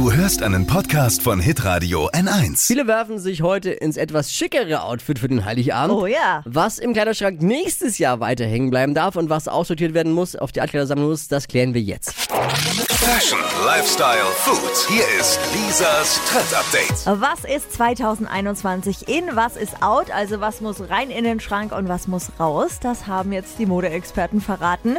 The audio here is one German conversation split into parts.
Du hörst einen Podcast von Hitradio N1. Viele werfen sich heute ins etwas schickere Outfit für den Heiligabend. Oh ja. Was im Kleiderschrank nächstes Jahr weiter hängen bleiben darf und was aussortiert werden muss, auf die Altkleidersammlung muss, das klären wir jetzt. Fashion, Lifestyle, Food. Hier ist Lisas Trend Update. Was ist 2021 in, was ist out? Also was muss rein in den Schrank und was muss raus? Das haben jetzt die Modeexperten verraten.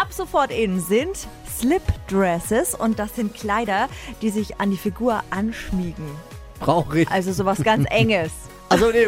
Ab sofort in sind Slip-Dresses und das sind Kleider, die sich an die Figur anschmiegen. Brauche ich. Also sowas ganz Enges. Also nee,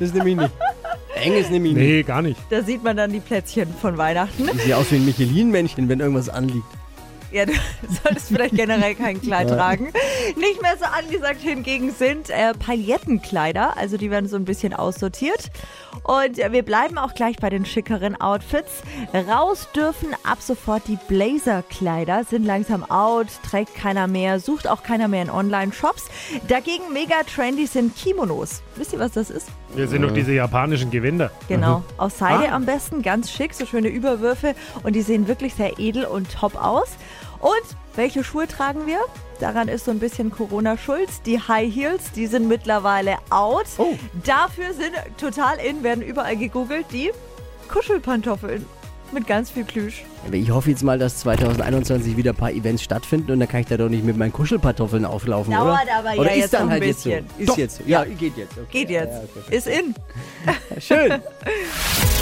das nehme ich nicht. Enges nehme ich nicht. Nee, gar nicht. Da sieht man dann die Plätzchen von Weihnachten. Sehe aus wie ein Michelin-Männchen, wenn irgendwas anliegt. Ja, du solltest vielleicht generell kein Kleid tragen. Nicht mehr so angesagt hingegen sind äh, Paillettenkleider, also die werden so ein bisschen aussortiert. Und äh, wir bleiben auch gleich bei den schickeren Outfits. Raus dürfen ab sofort die Blazerkleider, sind langsam out, trägt keiner mehr, sucht auch keiner mehr in Online-Shops. Dagegen mega trendy sind Kimonos. Wisst ihr, was das ist? Wir sind doch diese japanischen Gewänder. Genau, aus Seide Ah. am besten, ganz schick, so schöne Überwürfe und die sehen wirklich sehr edel und top aus. Und welche Schuhe tragen wir? Daran ist so ein bisschen Corona schuld. Die High Heels, die sind mittlerweile out. Oh. Dafür sind total in, werden überall gegoogelt, die Kuschelpantoffeln mit ganz viel Plüsch. Aber Ich hoffe jetzt mal, dass 2021 wieder ein paar Events stattfinden und dann kann ich da doch nicht mit meinen Kuschelpantoffeln auflaufen, Dauert oder? aber ja oder ist jetzt dann halt jetzt so? bisschen. Ist Doch. jetzt so. Ja, geht jetzt. Okay. Geht jetzt. Ja, okay. Ist in. Schön.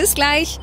Bis gleich.